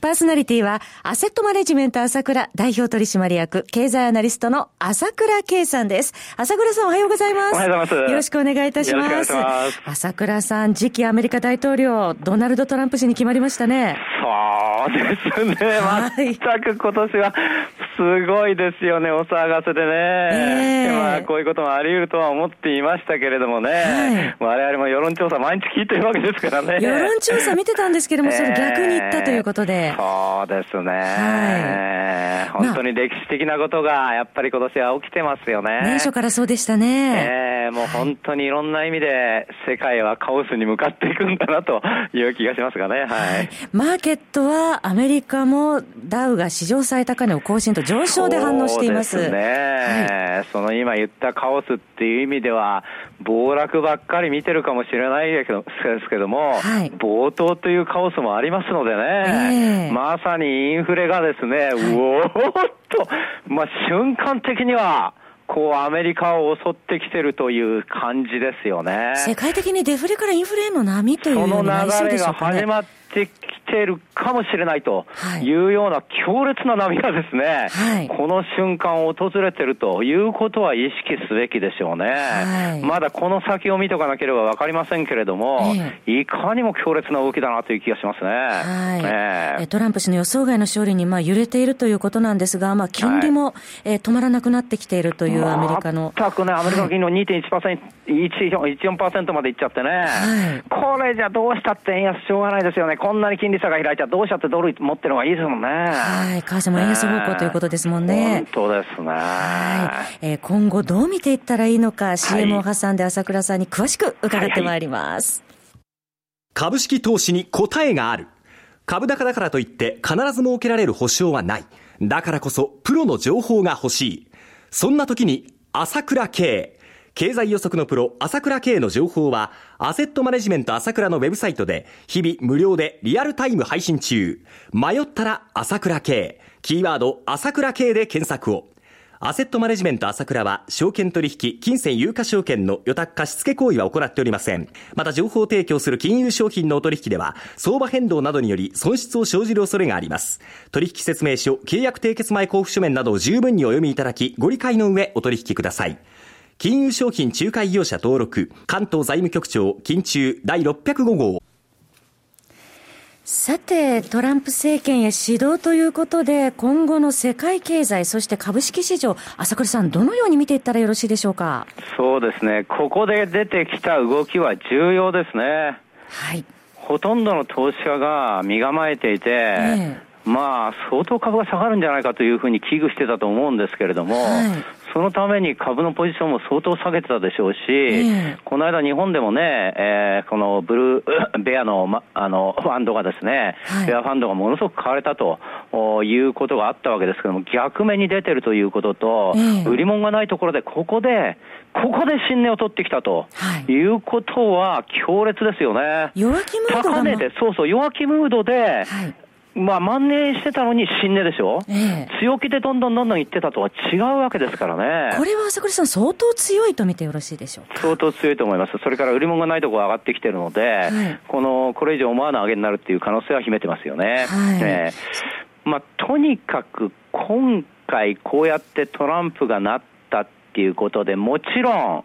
パーソナリティは、アセットマネジメント朝倉代表取締役、経済アナリストの朝倉慶さんです。朝倉さんおはようございます。おはようございます。よろしくお願いいたします。ます朝倉さん、次期アメリカ大統領、ドナルド・トランプ氏に決まりましたね。そうですね。はい、全く今年は、すごいですよね、お騒がせでね。えー、まあ、こういうこともあり得るとは思っていましたけれどもね。はい、我々も世論調査毎日聞いてるわけですからね。世論調査見てたんですけども、それ逆に言ったということで。そうですね、はい、本当に歴史的なことがやっぱり今年は起きてますよね。年初からそうでしたね。えー、もう本当にいろんな意味で世界はカオスに向かっていくんだなという気がしますがね。はい。マーケットはアメリカもダウが史上最高値を更新と上昇で反応しています。そうですね、はい、その今言ったカオスっていう意味では、暴落ばっかり見てるかもしれないですけども、はい、暴騰というカオスもありますのでね、えー、まさにインフレがですね、はい、うおーっと、まあ、瞬間的には、こうアメリカを襲ってきてるという感じですよね。世界的にデフレからインフレへの波というようになりそうでしょうか、ね、その流れが始まってきているかもしれないとい。うような強烈な波がですね、はい、この瞬間訪れてるということは意識すべきでしょうね。はい、まだこの先を見とかなければわかりませんけれども、えー、いかにも強烈な動きだなという気がしますね。はい。えー、トランプ氏の予想外の勝利にまあ揺れているということなんですが、まあ、金利も、はい、えー、止まらなくなってきているというアメリカの。全くね、アメリカの金利の2.1%、14%までいっちゃってね、はい、これじゃどうしたって円安しょうがないですよね。こんなに金利差が開いちゃどうしたってドル持ってるのがいいですもんね。はい。為替も円安方向ということですもんね。本当ですね。はい。えー、今後どう見ていったらいいのか、CM を挟んで朝倉さんに詳しく伺ってまいります。はいはい、株式投資に答えがある。株高だからといって必ず設けられる保証はない。だからこそプロの情報が欲しい。そんな時に朝倉慶。経済予測のプロ、朝倉慶の情報は、アセットマネジメント朝倉のウェブサイトで、日々無料でリアルタイム配信中。迷ったら朝倉慶。キーワード、朝倉慶で検索を。アセットマネジメント朝倉は、証券取引、金銭有価証券の予託貸付行為は行っておりません。また、情報提供する金融商品のお取引では、相場変動などにより損失を生じる恐れがあります。取引説明書、契約締結前交付書面などを十分にお読みいただき、ご理解の上、お取引ください。金融商品仲介業者登録、関東財務局長、金中第605号。さて、トランプ政権へ指導ということで、今後の世界経済、そして株式市場、朝倉さん、どのように見ていったらよろしいでしょうか？そうですね、ここで出てきた動きは重要ですね。はい。ほとんどの投資家が身構えていて、えまあ、相当株が下がるんじゃないかというふうに危惧してたと思うんですけれども、はい、そのために株のポジションも相当下げてたでしょうし、えー、この間日本でもね、えー、このブルー、ベアの、ま、あの、ファンドがですね、はい、ベアファンドがものすごく買われたということがあったわけですけども、逆目に出てるということと、えー、売り物がないところで、ここで、ここで新値を取ってきたと、はい、いうことは強烈ですよね。弱気ムード高値で、そうそう、弱気ムードで、はいまあ、万年してたのに新値でしょ、ええ、強気でどんどんどんどんいってたとは違うわけですからね。これは朝倉さん、相当強いと見てよろしいでしょう相当強いと思います。それから売り物がないところが上がってきてるので、はい、この、これ以上思わぬ上げになるっていう可能性は秘めてますよね。はいえー、まあ、とにかく今回こうやってトランプがなったっていうことでもちろん、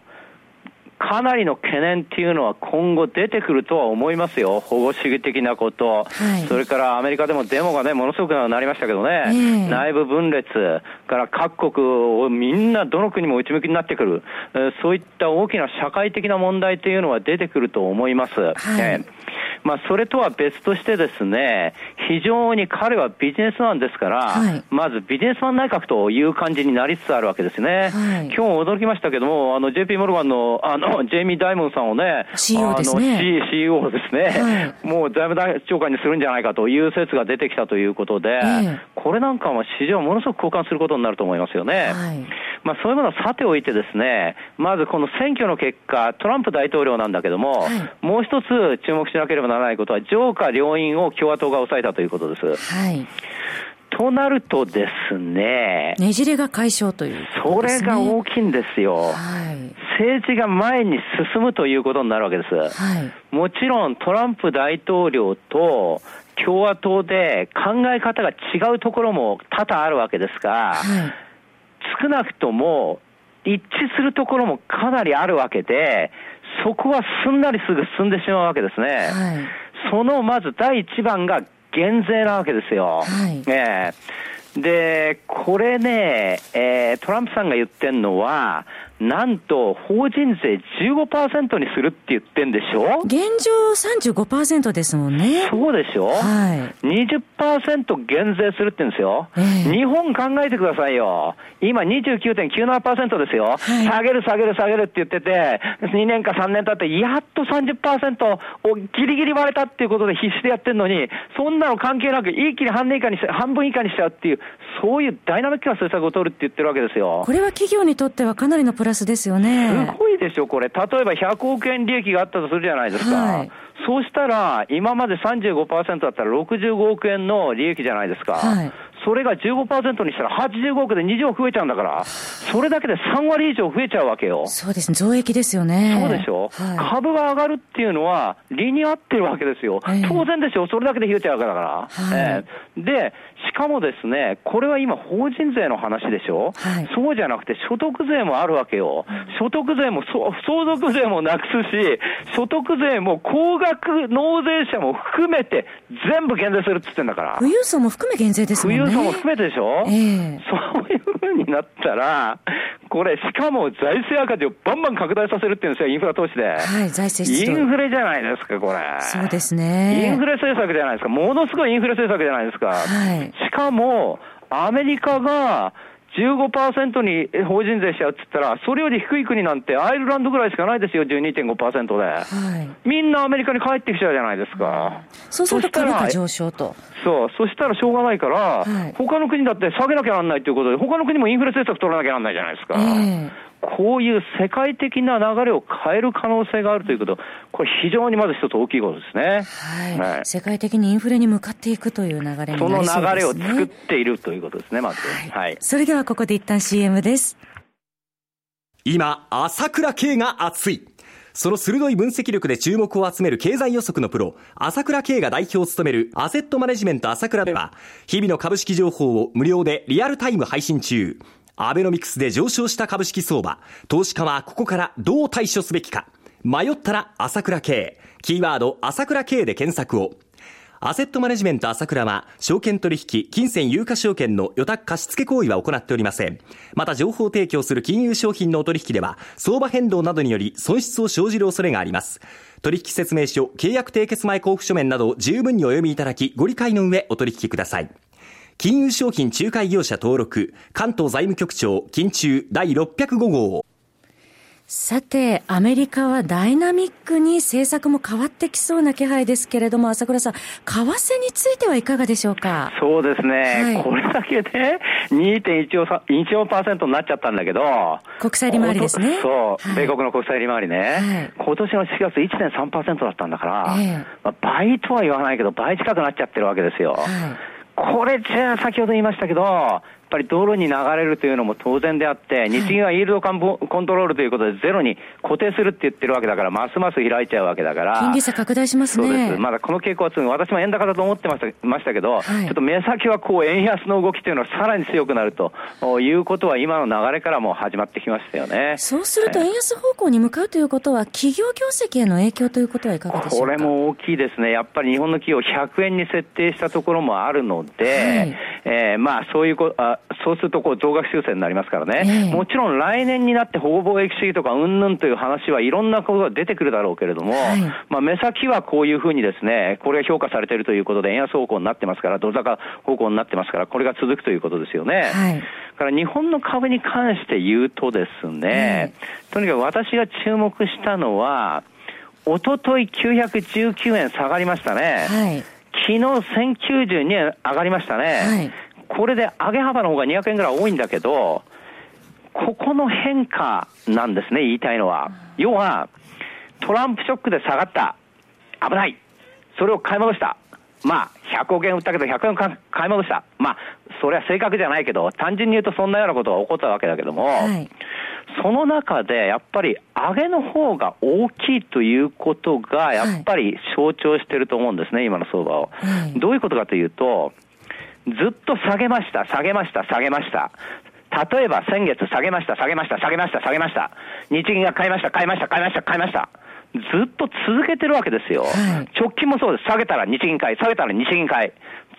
かなりの懸念っていうのは今後出てくるとは思いますよ。保護主義的なこと。はい、それからアメリカでもデモがね、ものすごくなりましたけどね、えー、内部分裂から各国をみんなどの国も内向きになってくる。そういった大きな社会的な問題というのは出てくると思います。はい、えーまあ、それとは別としてですね、非常に彼はビジネスマンですから、はい、まずビジネスマン内閣という感じになりつつあるわけですね。はい、今日驚きましたけども、あの、JP モルガンの、あの、ジェイミー・ダイモンさんをね、CEO ですね。C、CEO ですね、はい、もう財務長官にするんじゃないかという説が出てきたということで、えー、これなんかは市場ものすごく交換することになると思いますよね。まあ、そういうものはさておいてですね、まずこの選挙の結果、トランプ大統領なんだけども、はい、もう一つ注目しなければならないことは、上下両院を共和党が抑えたということです。はい。となるとですね。ねじれが解消という、ね、それが大きいんですよ。はい。政治が前に進むということになるわけです。はい。もちろんトランプ大統領と共和党で考え方が違うところも多々あるわけですが、はい、少なくとも一致するところもかなりあるわけで、そこはすんなりすぐ進んでしまうわけですね。はい、そのまず第一番が減税なわけですよ。はい、えー、で、これね、えー、トランプさんが言ってるのは、なんと法人税15%にするって言ってんでしょ？現状35%ですもんね。そうでしょ？はい。20%減税するって言うんですよ。えー、日本考えてくださいよ。今29.97%ですよ、はい。下げる下げる下げるって言ってて、2年か3年経ってやっと30%をギリギリ割れたっていうことで必死でやってるのに、そんなの関係なく一気に半年以下に半分以下にしちゃうっていう、そういうダイナミックな政策を取るって言ってるわけですよ。これは企業にとってはかなりのプラスですよね。すごいでしょ、これ。例えば100億円利益があったとするじゃないですか。はい、そうしたら、今まで35%だったら65億円の利益じゃないですか。はいそれが15%にしたら85億で20億増えちゃうんだから、それだけで3割以上増えちゃうわけよ。そうですね、増益ですよね。そうでしょ、はい、株が上がるっていうのは、理に合ってるわけですよ。えー、当然でしょ、それだけで増えちゃうわけだから。はい、えー、で、しかもですね、これは今、法人税の話でしょ、はい、そうじゃなくて、所得税もあるわけよ。所得税も相続税もなくすし、所得税も高額納税者も含めて、全部減税するって言ってんだから。富裕層も含め減税ですもんね。富裕層も含めてでしょ、えー、そういうふうになったら、これ、しかも財政赤字をバンバン拡大させるっていうんですよ、インフラ投資で。はい、財政インフレじゃないですか、これ。そうですね。インフレ政策じゃないですか。ものすごいインフレ政策じゃないですか。はい。しかも、アメリカが、15%に法人税しちゃうって言ったら、それより低い国なんてアイルランドぐらいしかないですよ、12.5%で、はい。みんなアメリカに帰ってきちゃうじゃないですか。そうすると株価上昇と。そう、そしたらしょうがないから、はい、他の国だって下げなきゃなんないということで、他の国もインフレ政策取らなきゃなんないじゃないですか。えーこういう世界的な流れを変える可能性があるということ、これ非常にまず一つ大きいことですね。はい。はい、世界的にインフレに向かっていくという流れになりそうですね。その流れを作っているということですね、まず。はい。はい、それではここで一旦 CM です。今、朝倉慶が熱い。その鋭い分析力で注目を集める経済予測のプロ、朝倉慶が代表を務めるアセットマネジメント朝倉では、日々の株式情報を無料でリアルタイム配信中。アベノミクスで上昇した株式相場、投資家はここからどう対処すべきか。迷ったら朝倉慶。キーワード朝倉慶で検索を。アセットマネジメント朝倉は、証券取引、金銭有価証券の予託貸付行為は行っておりません。また、情報提供する金融商品のお取引では、相場変動などにより損失を生じる恐れがあります。取引説明書、契約締結前交付書面など十分にお読みいただき、ご理解の上お取引ください。金融商品仲介業者登録、関東財務局長、金中第605号。さて、アメリカはダイナミックに政策も変わってきそうな気配ですけれども、朝倉さん、為替についてはいかがでしょうか？そうですね、はい、これだけで2.14%になっちゃったんだけど、国債利回りですね。そう、はい、米国の国債利回りね、はい、今年の4月1.3%だったんだから、えー、まあ、倍とは言わないけど、倍近くなっちゃってるわけですよ。これじゃあ先ほど言いましたけど、ぱり道路に流れるというのも当然であって、日銀はイールドコントロールということでゼロに固定するって言ってるわけだから、ますます開いちゃうわけだから。金利差拡大しますね。そうです。まだこの傾向は。私も円高だと思ってましたましたけど、はい、ちょっと目先はこう円安の動きというのはさらに強くなるということは今の流れからも始まってきましたよね。そうすると円安方向に向かうということは、企業業績への影響ということはいかがでしょうか？これも大きいですね。やっぱり日本の企業100円に設定したところもあるので、はい、えー、まあそういうこあ、そうするとこう増額修正になりますからね、えー、もちろん来年になって保護貿易主義とかうんぬんという話はいろんなことが出てくるだろうけれども、はい、まあ、目先はこういうふうにですね、これが評価されているということで、円安方向になってますから、ドル高方向になってますから、これが続くということですよね。はい、から日本の株に関して言うとですね、えー、とにかく私が注目したのは、おととい919円下がりましたね。はい。昨日1092円上がりましたね。はい、これで上げ幅の方が200円ぐらい多いんだけど、ここの変化なんですね、言いたいのは。要は、トランプショックで下がった。危ない。それを買い戻した。まあ、100億円売ったけど100円買い戻した。まあ、それは正確じゃないけど、単純に言うとそんなようなことが起こったわけだけども、はい、その中でやっぱり上げの方が大きいということが、やっぱり象徴してると思うんですね、今の相場を。はい、どういうことかというと、ずっと下げました、下げました、下げました。例えば先月下げました、下げました、下げました、下げました。日銀が買いました、買いました、買いました、買いました。ずっと続けてるわけですよ。はい、直近もそうです。下げたら日銀買い、下げたら日銀買い。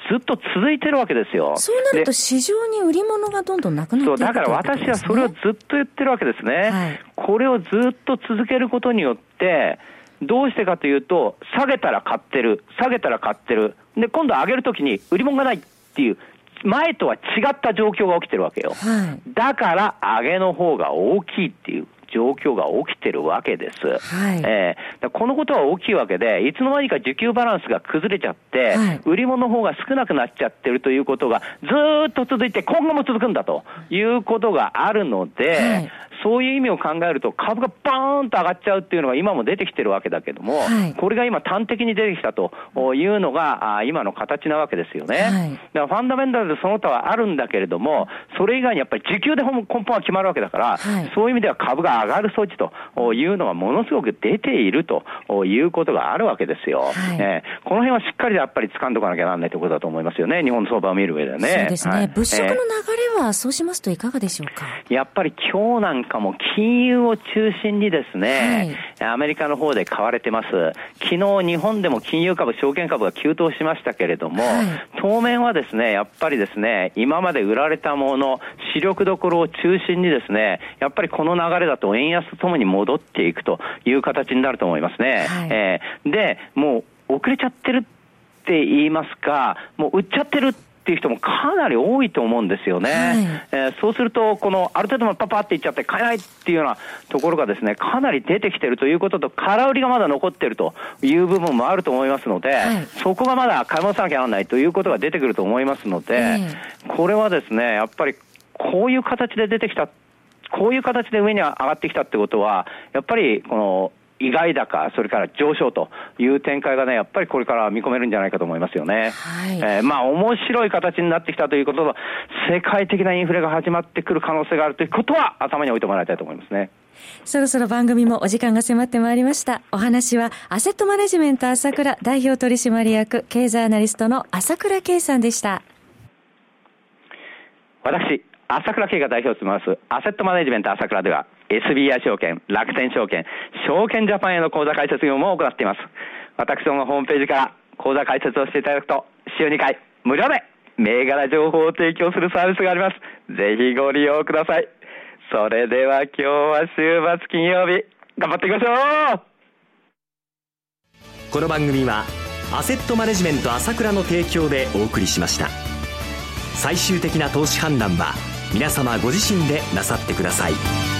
ずっと続いてるわけですよ。そうなると市場に売り物がどんどんなくなっていく、そう、だから私はそれをずっと言ってるわけですね。はい、これをずっと続けることによって、どうしてかというと、下げたら買ってる、下げたら買ってる。で、今度上げるときに売り物がないっていう、前とは違った状況が起きてるわけよ。はい、だから、上げの方が大きいっていう。状況が起きてるわけです。はい、えー、このことは大きいわけで、いつの間にか需給バランスが崩れちゃって、はい、売り物の方が少なくなっちゃってるということがずっと続いて、今後も続くんだとい。うことがあるので、はい。そういう意味を考えると、株がバーンと上がっちゃうっていうのが今も出てきてるわけだけども、はい、これが今、端的に出てきたというのが、今の形なわけですよね。はい、だからファンダメンタルでその他はあるんだけれども、それ以外にやっぱり時給で根本は決まるわけだから、はい、そういう意味では株が上がる措置というのがものすごく出ているということがあるわけですよ。えー、この辺はしっかりやっぱり掴んでおかなきゃなんないということだと思いますよね、日本の相場を見る上でね。そうですね。物色の流れはそうしますといかがでしょうか？やっぱり今日なんかも金融を中心にですね、はい、アメリカの方で買われてます。昨日日本でも金融株、証券株が急騰しましたけれども、はい、当面はですね、やっぱりですね、今まで売られたもの、主力どころを中心にですね、やっぱりこの流れだと円安とともに戻っていくという形になると思いますね。はい、えー、で、もう遅れちゃってるって言いますか、もう売っちゃってるっていう人もかなり多いと思うんですよね。はい、えー、そうすると、このある程度のパパっていっちゃって買えないっていうようなところがですね、かなり出てきてるということと、空売りがまだ残ってるという部分もあると思いますので、はい、そこがまだ買い戻さなきゃならないということが出てくると思いますので、これはですね、やっぱりこういう形で出てきたこういう形で上に上がってきたってことは、やっぱりこの意外高、それから上昇という展開がね、やっぱりこれから見込めるんじゃないかと思いますよね。はい、えー、まあ、面白い形になってきたということと、世界的なインフレが始まってくる可能性があるということは、頭に置いてもらいたいと思いますね。そろそろ番組もお時間が迫ってまいりました。お話は、アセットマネジメント朝倉代表取締役経済アナリストの朝倉圭さんでした。私、朝倉慶が代表を務めますアセットマネジメント朝倉では SBI 証券、楽天証券、証券ジャパンへの口座開設業務を行っています。私どものホームページから口座開設をしていただくと週2回無料で銘柄情報を提供するサービスがあります。ぜひご利用ください。それでは今日は週末金曜日頑張っていきましょうこの番組はアセットマネジメント朝倉の提供でお送りしました最終的な投資判断は皆様ご自身でなさってください。